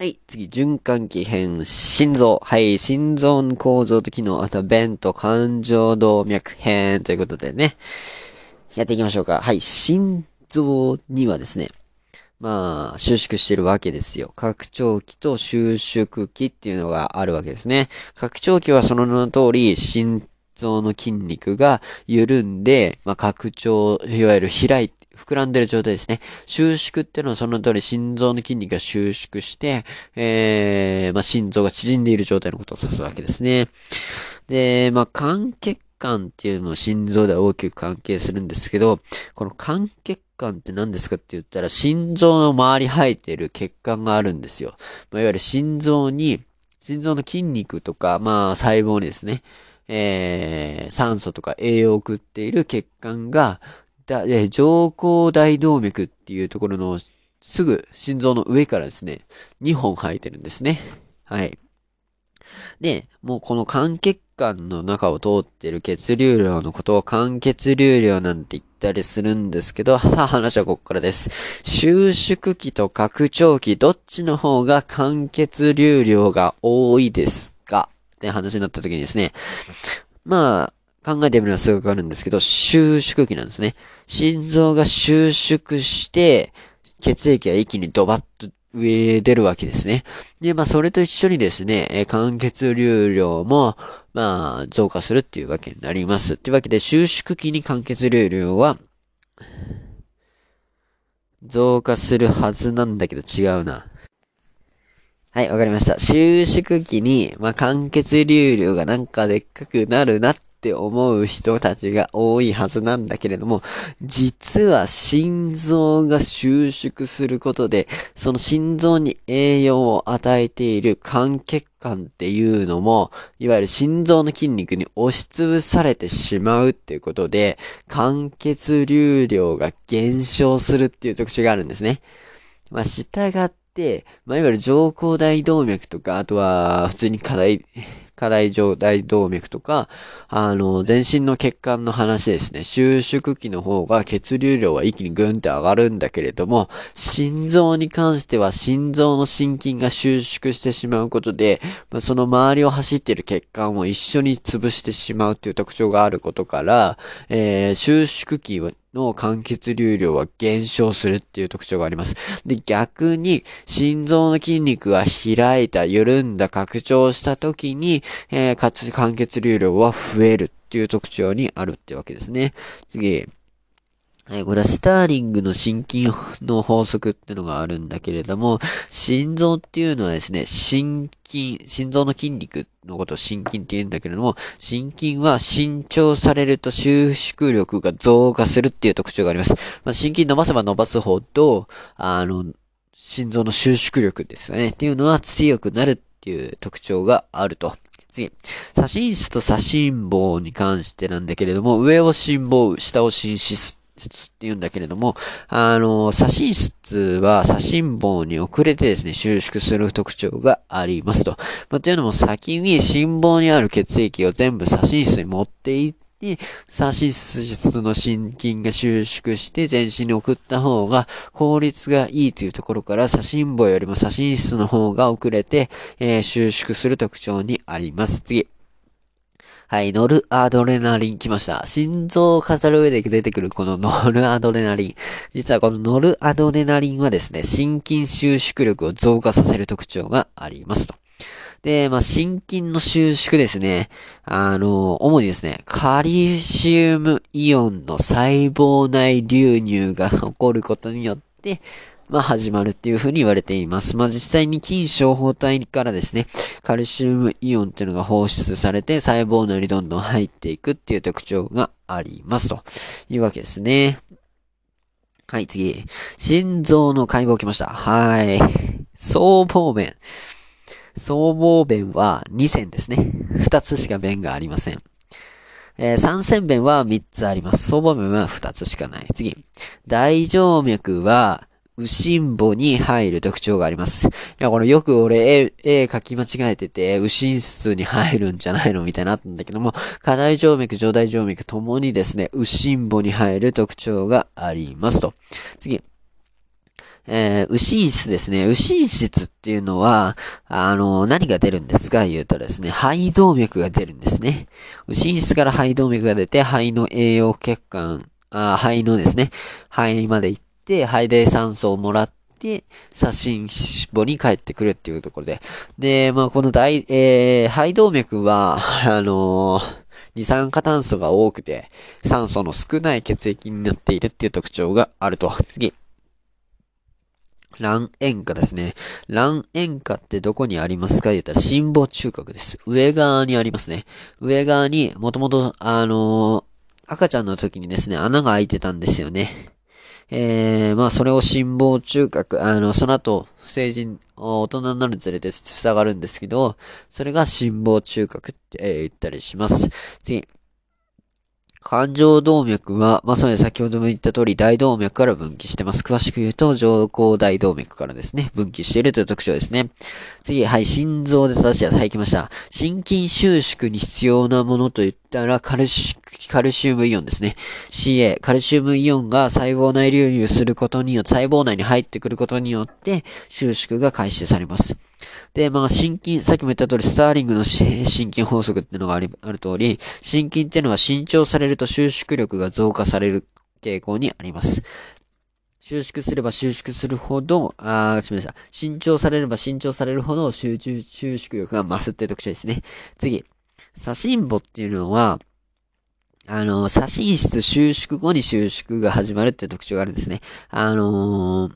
はい、次、循環器編、心臓。はい、心臓の構造と機能、あとは弁と感情動脈編ということでね、やっていきましょうか。はい、心臓にはですね、まあ、収縮してるわけですよ。拡張器と収縮器っていうのがあるわけですね。拡張器はその名の通り、心臓の筋肉が緩んで、まあ、拡張、いわゆる開いて、膨らんでる状態ですね。収縮っていうのはその通り心臓の筋肉が収縮して、えー、まあ、心臓が縮んでいる状態のことを指すわけですね。で、まあ、肝血管っていうのも心臓では大きく関係するんですけど、この肝血管って何ですかって言ったら、心臓の周り生えている血管があるんですよ。まあ、いわゆる心臓に、心臓の筋肉とか、まあ、細胞にですね、えー、酸素とか栄養を送っている血管が、だ、え上行大動脈っていうところのすぐ心臓の上からですね、2本生えてるんですね。はい。で、もうこの肝血管の中を通ってる血流量のことを肝血流量なんて言ったりするんですけど、さあ話はここからです。収縮期と拡張期、どっちの方が肝血流量が多いですか？って話になった時にですね、まあ、考えてみればすぐわかるんですけど、収縮期なんですね。心臓が収縮して、血液が一気にドバッと上出るわけですね。で、まあ、それと一緒にですね、肝血流量も、まあ、増加するっていうわけになります。というわけで、収縮期に肝血流量は、増加するはずなんだけど違うな。はい、わかりました。収縮期に、まあ、肝血流量がなんかでっかくなるなっって思う人たちが多いはずなんだけれども、実は心臓が収縮することで、その心臓に栄養を与えている肝血管っていうのも、いわゆる心臓の筋肉に押しつぶされてしまうっていうことで、肝血流量が減少するっていう特徴があるんですね。まあ、従って、まあ、いわゆる上行大動脈とか、あとは、普通に課題、課題上大動脈とか、あの、全身の血管の話ですね。収縮期の方が血流量は一気にグンって上がるんだけれども、心臓に関しては心臓の心筋が収縮してしまうことで、ま、その周りを走っている血管を一緒に潰してしまうという特徴があることから、えー、収縮期の間欠流量は減少するっていう特徴があります。で、逆に、心臓の筋肉が開いた、緩んだ、拡張した時に、えー、かつ、間欠流量は増えるっていう特徴にあるってわけですね。次。はい、これはスターリングの心筋の法則ってのがあるんだけれども、心臓っていうのはですね、心筋、心臓の筋肉のことを心筋って言うんだけれども、心筋は伸長されると収縮力が増加するっていう特徴があります。まあ、心筋伸ばせば伸ばすほど、あの、心臓の収縮力ですよね。っていうのは強くなるっていう特徴があると。次。左心室と左心房に関してなんだけれども、上を心房、下を心室って言うんだけれども、あの、左心室は左心房に遅れてですね、収縮する特徴がありますと。まあ、というのも先に心房にある血液を全部左心室に持っていって、左心室の心筋が収縮して全身に送った方が効率がいいというところから左心房よりも左心室の方が遅れて、えー、収縮する特徴にあります。次。はい、ノルアドレナリン来ました。心臓を語る上で出てくるこの ノルアドレナリン。実はこのノルアドレナリンはですね、心筋収縮力を増加させる特徴がありますと。で、まあ、心筋の収縮ですね。あの、主にですね、カリシウムイオンの細胞内流入が 起こることによって、まあ、始まるっていう風に言われています。まあ、実際に筋小胞体からですね、カルシウムイオンっていうのが放出されて細胞内にどんどん入っていくっていう特徴がありますというわけですね。はい、次。心臓の解剖来ました。はい。僧帽弁。僧帽弁は2線ですね。2つしか弁がありません。えー、三線弁は3つあります。僧帽弁は2つしかない。次。大静脈は右心部に入る特徴があります。いや、これよく俺絵、絵書き間違えてて、右心室に入るんじゃないのみたいになったんだけども、下大静脈、上大静脈ともにですね、右心部に入る特徴がありますと。次。えー、牛質ですね。牛質っていうのは、あの、何が出るんですか？言うとですね、肺動脈が出るんですね。牛質から肺動脈が出て、肺の栄養血管、あ肺のですね、肺まで行って、肺で酸素をもらって、左心母に帰ってくるっていうところで。で、まあ、この大、えー、肺動脈は、あのー二酸化炭素が多くて、酸素の少ない血液になっているっていう特徴があると。次。卵塩化ですね。卵塩化ってどこにありますか？言ったら、心房中隔です。上側にありますね。上側に、もともと、あのー、赤ちゃんの時にですね、穴が開いてたんですよね。えー、まあ、それを心房中隔、あの、その後、成人、大人になるにつれて塞がるんですけど、それが心房中隔って、言ったりします。次。感情動脈は、まさに先ほども言った通り大動脈から分岐してます。詳しく言うと、上行大動脈からですね、分岐しているという特徴ですね。次、はい、心臓で正しいやつ、はい、来ました。心筋収縮に必要なものと言ったら、カルシ、カルシウムイオンですね。CA、カルシウムイオンが細胞内流入することによって、細胞内に入ってくることによって、収縮が開始されます。で、まあ、心筋、さっきも言った通り、スターリングの心筋法則っていうのがあり、ある通り、心筋っていうのは伸長されると収縮力が増加される傾向にあります。収縮すれば収縮するほど、あーすみません。伸長されれば伸長されるほど集中、収縮力が増すっていう特徴ですね。次。左心母っていうのは、あの、左心室収縮後に収縮が始まるっていう特徴があるんですね。あのー、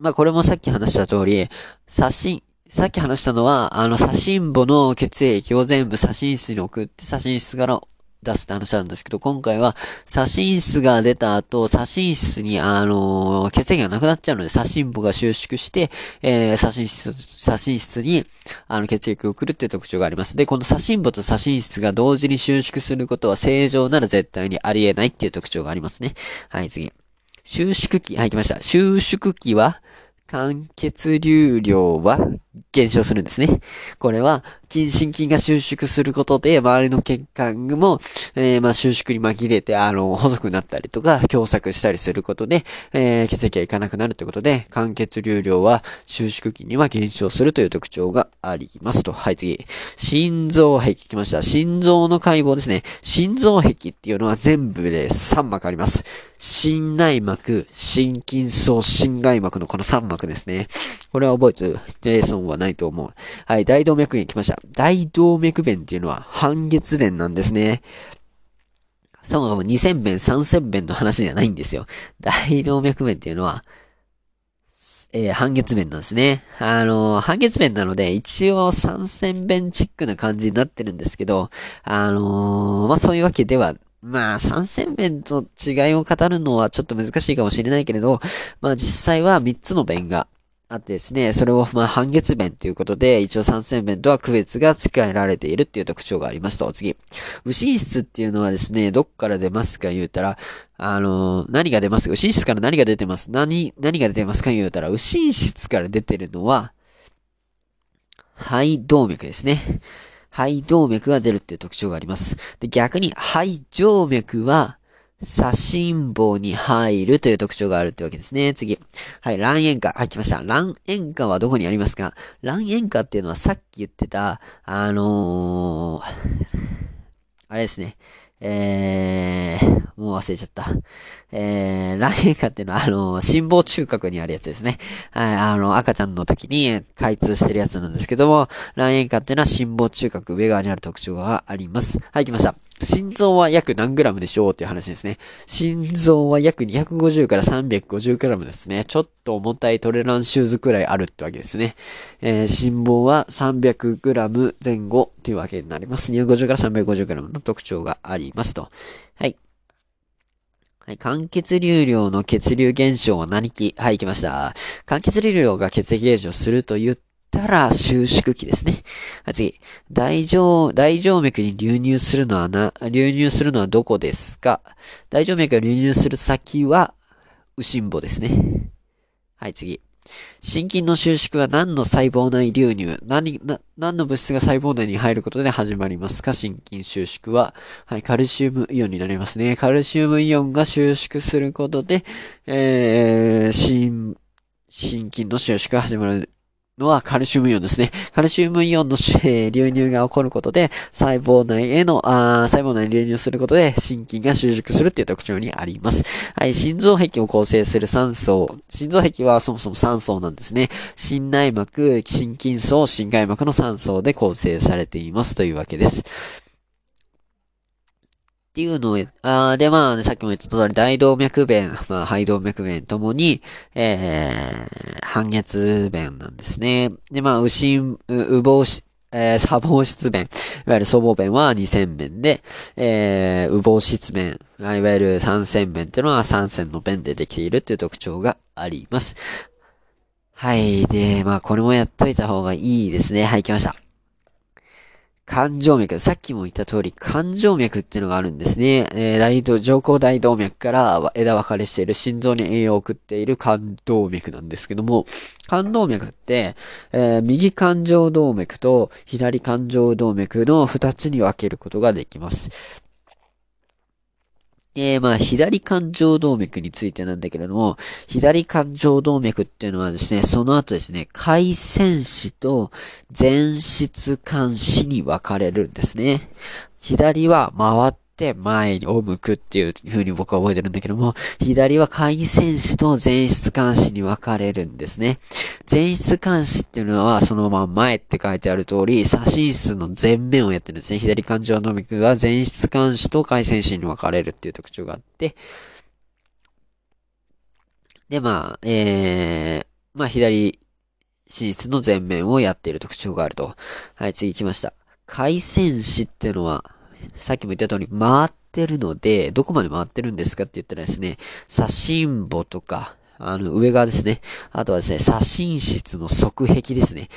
まあ、これもさっき話した通り、写真、さっき話したのは、あの、左心母の血液を全部左心室に送って、左心室から出すって話なんですけど、今回は、左心室が出た後、左心室に、あのー、血液がなくなっちゃうので、左心母が収縮して、えー、左心室、左心室に、あの、血液を送るっていう特徴があります。で、この左心母と左心室が同時に収縮することは正常なら絶対にありえないっていう特徴がありますね。はい、次。収縮期、はい、来ました。収縮期は、間血流量は減少するんですね。これは、筋心筋が収縮することで、周りの血管も、えー、まあ、収縮に紛れて、あの、細くなったりとか、狭窄したりすることで、えー、血液がいかなくなるということで、間血流量は収縮期には減少するという特徴がありますと。はい、次。心臓壁来ました。心臓の解剖ですね。心臓壁っていうのは全部で3膜あります。心内膜、心筋層、心外膜のこの3膜ですね。これは覚えてレーソはないと思う。はい、大動脈弁来ました。大動脈弁っていうのは半月弁なんですね。そもそも2000弁、3000弁の話じゃないんですよ。大動脈弁っていうのは、えー、半月弁なんですね。あのー、半月弁なので、一応3000弁チックな感じになってるんですけど、あのー、まあ、そういうわけではまあ、三線弁と違いを語るのはちょっと難しいかもしれないけれど、まあ実際は三つの弁があってですね、それをまあ半月弁ということで、一応三線弁とは区別がつけられているっていう特徴がありますと、次。牛質っていうのはですね、どっから出ますか言うたら、あのー、何が出ますか？牛質から何が出てます？何、何が出てますか言うたら、牛質から出てるのは、肺動脈ですね。肺動脈が出るっていう特徴があります。で、逆に肺静脈は、左心房に入るという特徴があるってわけですね。次。はい、卵塩化。はい、来ました。卵塩化はどこにありますか？卵塩化っていうのはさっき言ってた、あのー、あれですね。えー、もう忘れちゃった。えー、卵塩化っていうのは、あの、心房中隔にあるやつですね。はい、あの、赤ちゃんの時に開通してるやつなんですけども、卵塩化っていうのは心房中隔上側にある特徴があります。はい、来ました。心臓は約何グラムでしょうっていう話ですね。心臓は約250から350グラムですね。ちょっと重たいトレランシューズくらいあるってわけですね。えー、心房は300グラム前後っていうわけになります。250から350グラムの特徴がありますと。はい。はい、間血流量の血流減少は何期？はい、来ました。間血流量が血液減少すると言ってたら収縮期ですね。はい、次。大静、大静脈に流入するのはな、流入するのはどこですか？大静脈が流入する先は、右心房ですね。はい、次。心筋の収縮は何の細胞内流入？何、何の物質が細胞内に入ることで始まりますか？心筋収縮は。はい、カルシウムイオンになりますね。カルシウムイオンが収縮することで、えー、心、心筋の収縮が始まるのはカルシウムイオンですね。カルシウムイオンの、えー、流入が起こることで、細胞内への、あ細胞内に流入することで、心筋が収縮するっていう特徴にあります。はい、心臓壁を構成する酸素。心臓壁はそもそも酸素なんですね。心内膜、心筋層、心外膜の酸素で構成されていますというわけです。っていうのを、あで、まあ、さっきも言った通り、大動脈弁、まあ、肺動脈弁ともに、えー、半月弁なんですね。で、まあ、牛、う、うぼうし、えー、砂防質弁、いわゆる粗防弁は2000弁で、えー、うぼう質弁、いわゆる三線弁っていうのは三線の弁でできているっていう特徴があります。はい。で、まあ、これもやっといた方がいいですね。はい、来ました。肝静脈。さっきも言った通り、肝静脈っていうのがあるんですね。えー、大動、上行大動脈から枝分かれしている心臓に栄養を送っている肝動脈なんですけども、肝動脈って、えー、右肝静動脈と左肝静動脈の二つに分けることができます。えー、まあ、左肝静動脈についてなんだけれども、左肝静動脈っていうのはですね、その後ですね、回線子と前室肝子に分かれるんですね。左は回っって前を向くっていう風に僕は覚えてるんだけども、左は回線子と前室監視に分かれるんですね。前室監視っていうのはそのまま前って書いてある通り、左心室の前面をやってるんですね。左感情の脈が前室監視と回線子に分かれるっていう特徴があって、で、まあ、えー、まあ、左心室の前面をやっている特徴があると。はい、次行きました。回線子っていうのは、さっきも言った通り回ってるので、どこまで回ってるんですかって言ったらですね、左心母とか、あの、上側ですね。あとはですね、左心室の側壁ですね。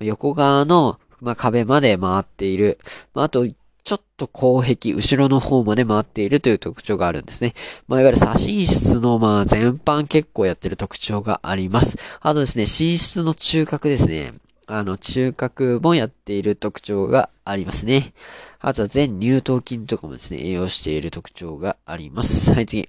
横側の、まあ、壁まで回っている。まあ、あと、ちょっと後壁、後ろの方まで回っているという特徴があるんですね。まあ、いわゆる左心室の、まあ、全般結構やってる特徴があります。あとですね、心室の中核ですね。あの、中核もやっている特徴がありますね。あとは全乳頭筋とかもですね、栄養している特徴があります。はい、次。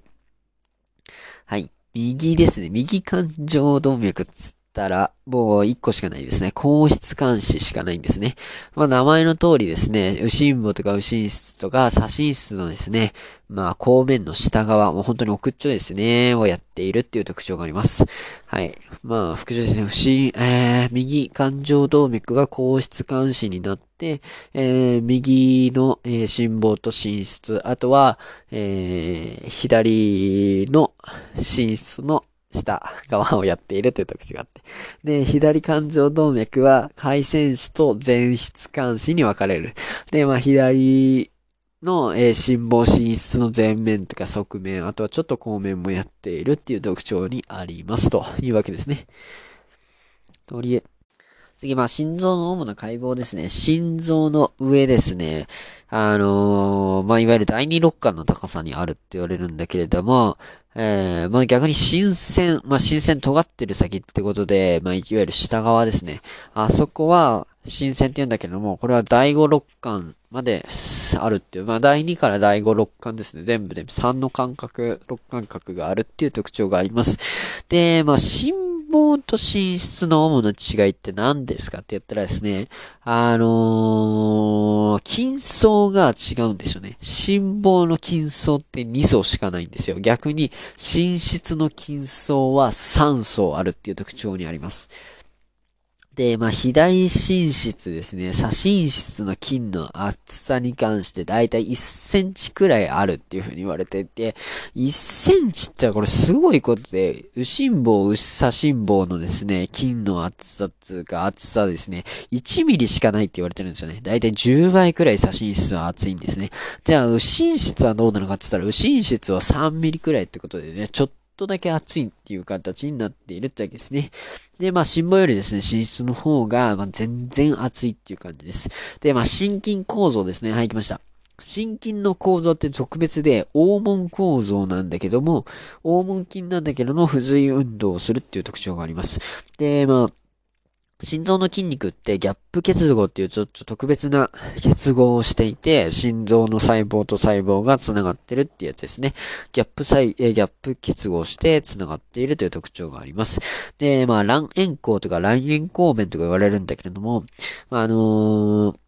はい。右ですね。右肝状動脈たら、もう1個しかないですね。硬質監視しかないんですね。まあ名前の通りですね、右心母とか右心室とか左心室のですね、まあ後面の下側、もう本当に奥っちょですね、をやっているっていう特徴があります。はい。まあ、副徴ですね、不審、えー、右感情動脈が硬質監視になって、えー、右の、えー、心房と心室、あとは、えー、左の心室の下側をやっているという特徴があって。で、左肝状動脈は回線子と前室間子に分かれる。で、まあ、左の、えー、心房心室の前面とか側面、あとはちょっと後面もやっているっていう特徴にありますというわけですね。とりえ、次、まあ、心臓の主な解剖ですね。心臓の上ですね。あのー、まあ、いわゆる第二肋間の高さにあるって言われるんだけれども、えー、まあ、逆に心線、まあ、心線尖ってる先ってことで、まあ、いわゆる下側ですね。あそこは、心線って言うんだけども、これは第五肋間まであるっていう、まあ、第2から第5肋間ですね。全部で3の間隔、6間隔があるっていう特徴があります。で、まあ、心房と寝室の主な違いって何ですかって言ったらですね、あのー、筋層が違うんですよね。心房の筋層って2層しかないんですよ。逆に、寝室の金層は3層あるっていう特徴にあります。で、まあ、左寝室ですね。左寝室の筋の厚さに関してだいたい1センチくらいあるっていう風に言われてて、1センチってこれすごいことで、右心房、右左心房のですね、筋の厚さつうか厚さですね、1ミリしかないって言われてるんですよね。だいたい10倍くらい左心室は厚いんですね。じゃあ、右心室はどうなのかって言ったら、右心室は3ミリくらいってことでね、ちょっととだけ暑いっていう形になっているってわけですね。で、まあ、新房よりですね、寝室の方が、まあ、全然暑いっていう感じです。で、まあ、心筋構造ですね。はい、来ました。心筋の構造って特別で、黄門構造なんだけども、黄門筋なんだけども、不随運動をするっていう特徴があります。で、まあ、心臓の筋肉ってギャップ結合っていうちょっと特別な 結合をしていて、心臓の細胞と細胞が繋がってるっていうやつですね。ギャップ細、えギャップ結合して繋がっているという特徴があります。で、まあ、卵炎孔とか卵炎孔弁とか言われるんだけれども、まあのー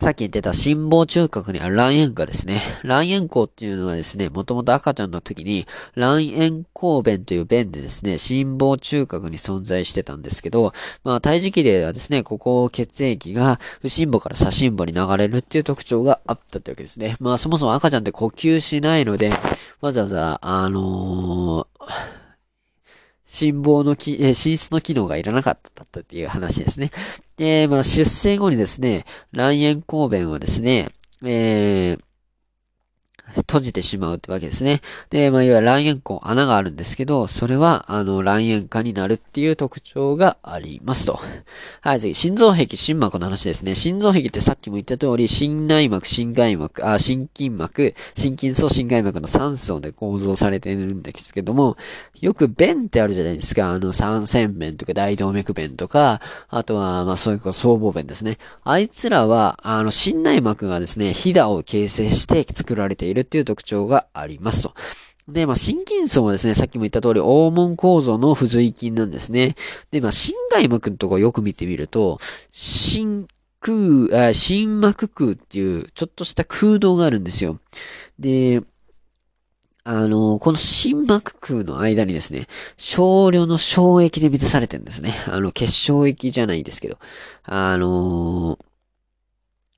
さっき言ってた心房中隔にある卵円化ですね。卵円孔っていうのはですね、もともと赤ちゃんの時に卵円孔弁という弁でですね、心房中隔に存在してたんですけど、まあ胎児期ではですね、ここ血液が不心房から左心房に流れるっていう特徴があったってわけですね。まあそもそも赤ちゃんって呼吸しないので、わざわざ、あのー心房のき、えー、心室の機能がいらなかったっていう話ですね。で、まあ、出生後にですね、卵炎抗弁はですね、えー、閉じてしまうってわけですね。で、まあ、いわゆる卵円孔、穴があるんですけど、それは、あの、卵円化になるっていう特徴がありますと。はい、次、心臓壁、心膜の話ですね。心臓壁ってさっきも言った通り、心内膜、心外膜、あ、心筋膜、心筋層、心外膜の3層で構造されているんですけども、よく弁ってあるじゃないですか。あの、三線弁とか大動脈弁とか、あとは、まあ、そういう僧帽弁ですね。あいつらは、あの、心内膜がですね、ひだを形成して作られているるっていう特徴がありますと。で、まあ、心筋層はですね、さっきも言った通り、黄門構造の付随筋なんですね。で、まあ、心外膜のとこよく見てみると、心空、あ、心膜空っていう、ちょっとした空洞があるんですよ。で、あの、この心膜空の間にですね、少量の衝液で満たされてるんですね。あの、結晶液じゃないですけど。あの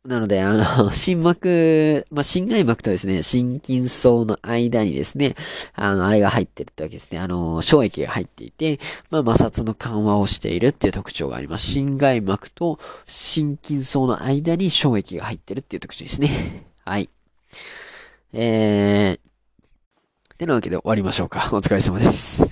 なので、あの、心膜、まあ、心外膜とですね、心筋層の間にですね、あの、あれが入ってるってわけですね。あの、衝液が入っていて、まあ、摩擦の緩和をしているっていう特徴があります。心外膜と心筋層の間に衝液が入ってるっていう特徴ですね。はい。えー、てなわけで終わりましょうか。お疲れ様です。